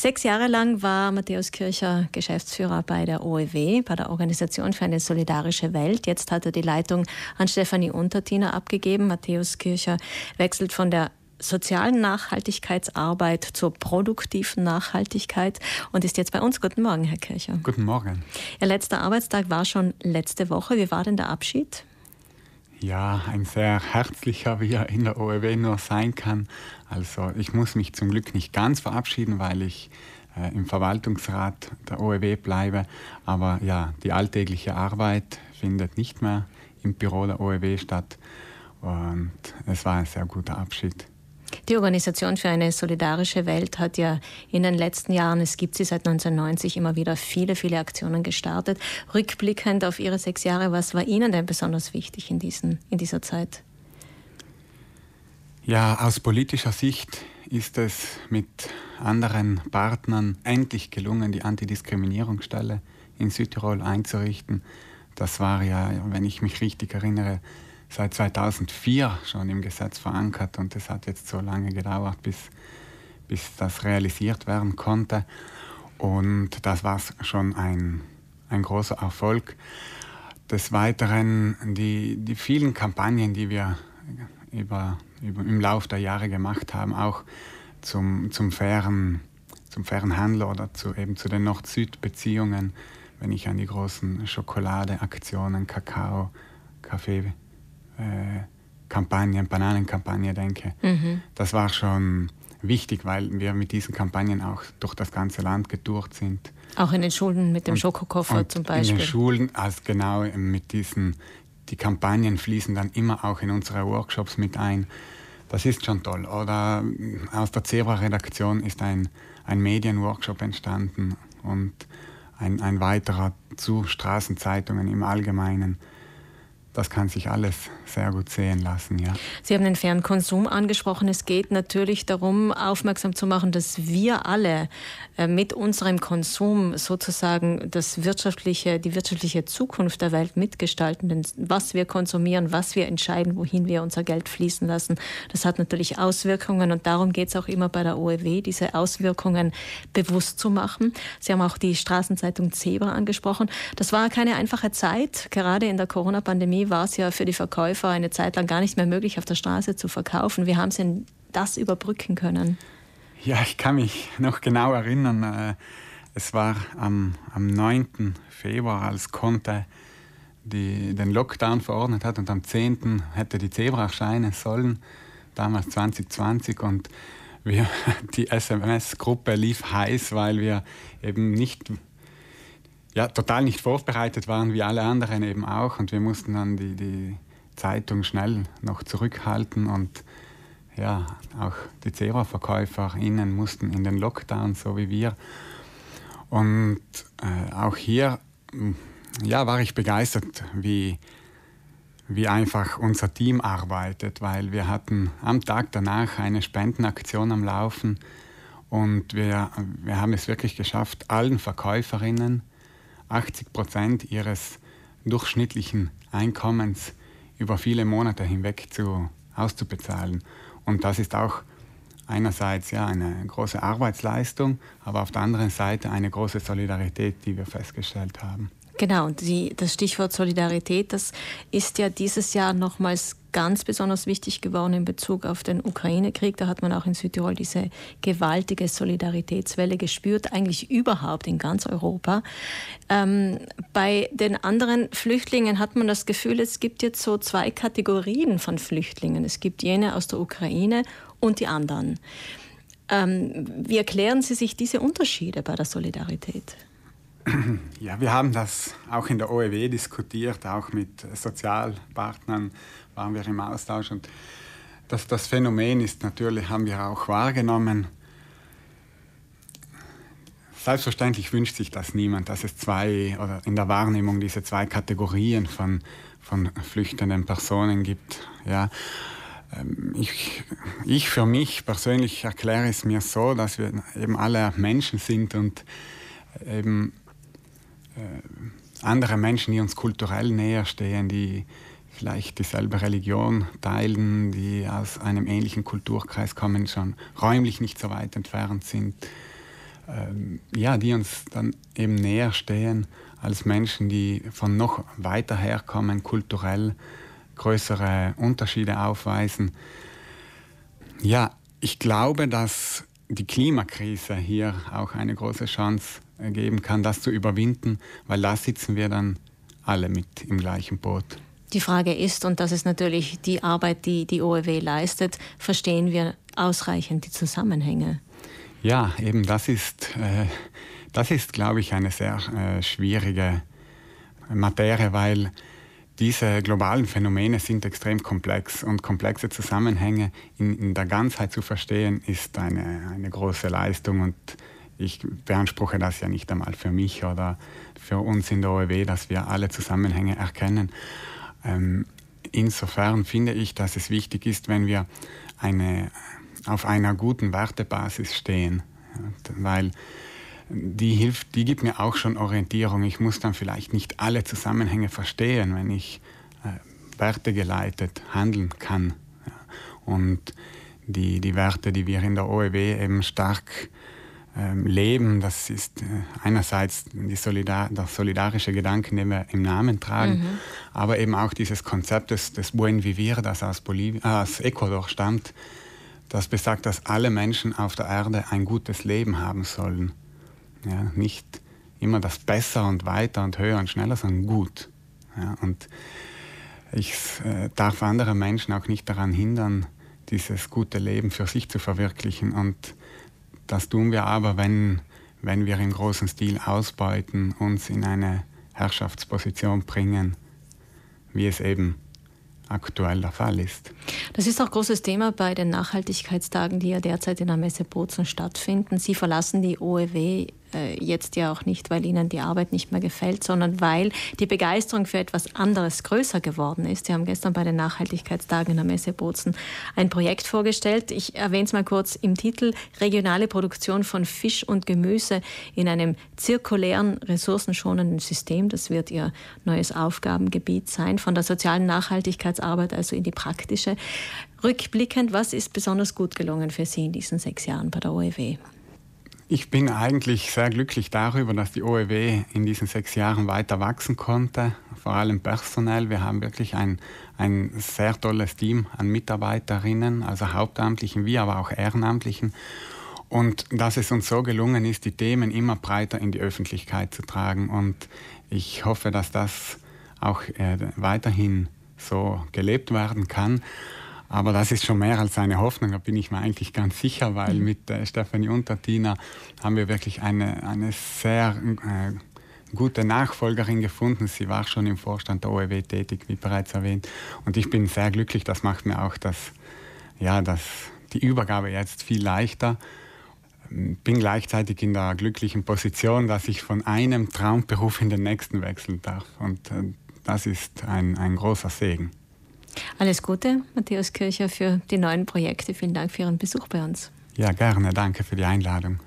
Sechs Jahre lang war Matthäus Kircher Geschäftsführer bei der OEW, bei der Organisation für eine solidarische Welt. Jetzt hat er die Leitung an Stefanie Untertiner abgegeben. Matthäus Kircher wechselt von der sozialen Nachhaltigkeitsarbeit zur produktiven Nachhaltigkeit und ist jetzt bei uns. Guten Morgen, Herr Kircher. Guten Morgen. Ihr letzter Arbeitstag war schon letzte Woche. Wie war denn der Abschied? Ja, ein sehr herzlicher, wie er in der OEW nur sein kann. Also ich muss mich zum Glück nicht ganz verabschieden, weil ich äh, im Verwaltungsrat der OEW bleibe. Aber ja, die alltägliche Arbeit findet nicht mehr im Büro der OEW statt. Und es war ein sehr guter Abschied. Die Organisation für eine solidarische Welt hat ja in den letzten Jahren, es gibt sie seit 1990, immer wieder viele, viele Aktionen gestartet. Rückblickend auf Ihre sechs Jahre, was war Ihnen denn besonders wichtig in, diesen, in dieser Zeit? Ja, aus politischer Sicht ist es mit anderen Partnern endlich gelungen, die Antidiskriminierungsstelle in Südtirol einzurichten. Das war ja, wenn ich mich richtig erinnere, seit 2004 schon im Gesetz verankert und es hat jetzt so lange gedauert, bis, bis das realisiert werden konnte. Und das war schon ein, ein großer Erfolg. Des Weiteren die, die vielen Kampagnen, die wir über, über, im Laufe der Jahre gemacht haben, auch zum, zum, fairen, zum fairen Handel oder zu, eben zu den Nord-Süd-Beziehungen, wenn ich an die großen Schokoladeaktionen, Kakao, Kaffee, Kampagnen, Bananenkampagne denke. Mhm. Das war schon wichtig, weil wir mit diesen Kampagnen auch durch das ganze Land getourt sind. Auch in den Schulen mit dem und, Schokokoffer und zum Beispiel. In den Schulen, also genau mit diesen, die Kampagnen fließen dann immer auch in unsere Workshops mit ein. Das ist schon toll. Oder aus der Zebra-Redaktion ist ein, ein Medienworkshop entstanden und ein, ein weiterer zu Straßenzeitungen im Allgemeinen das kann sich alles sehr gut sehen lassen, ja. Sie haben den fairen Konsum angesprochen. Es geht natürlich darum, aufmerksam zu machen, dass wir alle äh, mit unserem Konsum sozusagen das wirtschaftliche, die wirtschaftliche Zukunft der Welt mitgestalten. Denn was wir konsumieren, was wir entscheiden, wohin wir unser Geld fließen lassen, das hat natürlich Auswirkungen und darum geht es auch immer bei der OEW, diese Auswirkungen bewusst zu machen. Sie haben auch die Straßenzeitung Zebra angesprochen. Das war keine einfache Zeit, gerade in der Corona-Pandemie war es ja für die Verkäufer eine Zeit lang gar nicht mehr möglich, auf der Straße zu verkaufen. Wie haben Sie denn das überbrücken können? Ja, ich kann mich noch genau erinnern. Äh, es war am, am 9. Februar, als Conte die, den Lockdown verordnet hat und am 10. hätte die Zebra erscheinen sollen, damals 2020. Und wir, die SMS-Gruppe lief heiß, weil wir eben nicht ja, total nicht vorbereitet waren, wie alle anderen eben auch. Und wir mussten dann die, die Zeitung schnell noch zurückhalten und ja, auch die Zebra-VerkäuferInnen mussten in den Lockdown, so wie wir. Und äh, auch hier hm, ja, war ich begeistert, wie, wie einfach unser Team arbeitet, weil wir hatten am Tag danach eine Spendenaktion am Laufen und wir, wir haben es wirklich geschafft, allen Verkäuferinnen 80 Prozent ihres durchschnittlichen Einkommens über viele Monate hinweg zu, auszubezahlen. Und das ist auch einerseits ja eine große Arbeitsleistung, aber auf der anderen Seite eine große Solidarität, die wir festgestellt haben. Genau, die, das Stichwort Solidarität, das ist ja dieses Jahr nochmals ganz besonders wichtig geworden in Bezug auf den Ukraine-Krieg. Da hat man auch in Südtirol diese gewaltige Solidaritätswelle gespürt, eigentlich überhaupt in ganz Europa. Ähm, bei den anderen Flüchtlingen hat man das Gefühl, es gibt jetzt so zwei Kategorien von Flüchtlingen. Es gibt jene aus der Ukraine und die anderen. Ähm, wie erklären Sie sich diese Unterschiede bei der Solidarität? Ja, wir haben das auch in der OEW diskutiert, auch mit Sozialpartnern waren wir im Austausch. Und das, das Phänomen ist natürlich, haben wir auch wahrgenommen, selbstverständlich wünscht sich das niemand, dass es zwei oder in der Wahrnehmung diese zwei Kategorien von, von flüchtenden Personen gibt. Ja. Ähm, ich, ich für mich persönlich erkläre es mir so, dass wir eben alle Menschen sind und eben äh, andere Menschen, die uns kulturell näher stehen, die vielleicht dieselbe Religion teilen, die aus einem ähnlichen Kulturkreis kommen, schon räumlich nicht so weit entfernt sind. ähm, ja, die uns dann eben näher stehen als Menschen, die von noch weiter herkommen, kulturell größere Unterschiede aufweisen. Ja, ich glaube, dass die Klimakrise hier auch eine große Chance geben kann, das zu überwinden, weil da sitzen wir dann alle mit im gleichen Boot. Die Frage ist, und das ist natürlich die Arbeit, die die OEW leistet, verstehen wir ausreichend die Zusammenhänge? Ja, eben das ist, äh, das ist, glaube ich, eine sehr äh, schwierige Materie, weil diese globalen Phänomene sind extrem komplex und komplexe Zusammenhänge in, in der Ganzheit zu verstehen, ist eine, eine große Leistung und ich beanspruche das ja nicht einmal für mich oder für uns in der OEW, dass wir alle Zusammenhänge erkennen. Ähm, insofern finde ich, dass es wichtig ist, wenn wir eine, auf einer guten Wertebasis stehen, weil die hilft, die gibt mir auch schon Orientierung. Ich muss dann vielleicht nicht alle Zusammenhänge verstehen, wenn ich äh, wertegeleitet handeln kann. Und die, die Werte, die wir in der OEW eben stark leben, das ist äh, einerseits Solidar der solidarische Gedanke, den wir im Namen tragen, mhm. aber eben auch dieses Konzept des, des Buen Vivir, das aus, Bolivien, äh, aus Ecuador stammt, das besagt, dass alle Menschen auf der Erde ein gutes Leben haben sollen. Ja, nicht immer das besser und weiter und höher und schneller, sondern gut. Ja, und ich äh, darf andere Menschen auch nicht daran hindern, dieses gute Leben für sich zu verwirklichen. Und das tun wir aber, wenn, wenn wir im großen Stil ausbeuten, uns in eine Herrschaftsposition bringen, wie es eben aktuell der Fall ist. Das ist auch großes Thema bei den Nachhaltigkeitstagen, die ja derzeit in der Messe Bozen stattfinden. Sie verlassen die OEW jetzt ja auch nicht, weil ihnen die Arbeit nicht mehr gefällt, sondern weil die Begeisterung für etwas anderes größer geworden ist. Sie haben gestern bei den Nachhaltigkeitstagen in der Messe Bozen ein Projekt vorgestellt. Ich erwähne es mal kurz im Titel Regionale Produktion von Fisch und Gemüse in einem zirkulären, ressourcenschonenden System. Das wird Ihr neues Aufgabengebiet sein, von der sozialen Nachhaltigkeitsarbeit also in die praktische. Rückblickend, was ist besonders gut gelungen für Sie in diesen sechs Jahren bei der OEW? Ich bin eigentlich sehr glücklich darüber, dass die OEW in diesen sechs Jahren weiter wachsen konnte, vor allem personell. Wir haben wirklich ein, ein sehr tolles Team an Mitarbeiterinnen, also Hauptamtlichen wie aber auch Ehrenamtlichen. Und dass es uns so gelungen ist, die Themen immer breiter in die Öffentlichkeit zu tragen. Und ich hoffe, dass das auch äh, weiterhin so gelebt werden kann. Aber das ist schon mehr als eine Hoffnung, da bin ich mir eigentlich ganz sicher, weil mhm. mit äh, Stefanie Untertina haben wir wirklich eine, eine sehr äh, gute Nachfolgerin gefunden. Sie war schon im Vorstand der OEW tätig, wie bereits erwähnt. Und ich bin sehr glücklich, das macht mir auch das, ja, das, die Übergabe jetzt viel leichter. Bin gleichzeitig in der glücklichen Position, dass ich von einem Traumberuf in den nächsten wechseln darf. Und äh, das ist ein, ein großer Segen. Alles Gute, Matthäus Kircher, für die neuen Projekte. Vielen Dank für Ihren Besuch bei uns. Ja, gerne. Danke für die Einladung.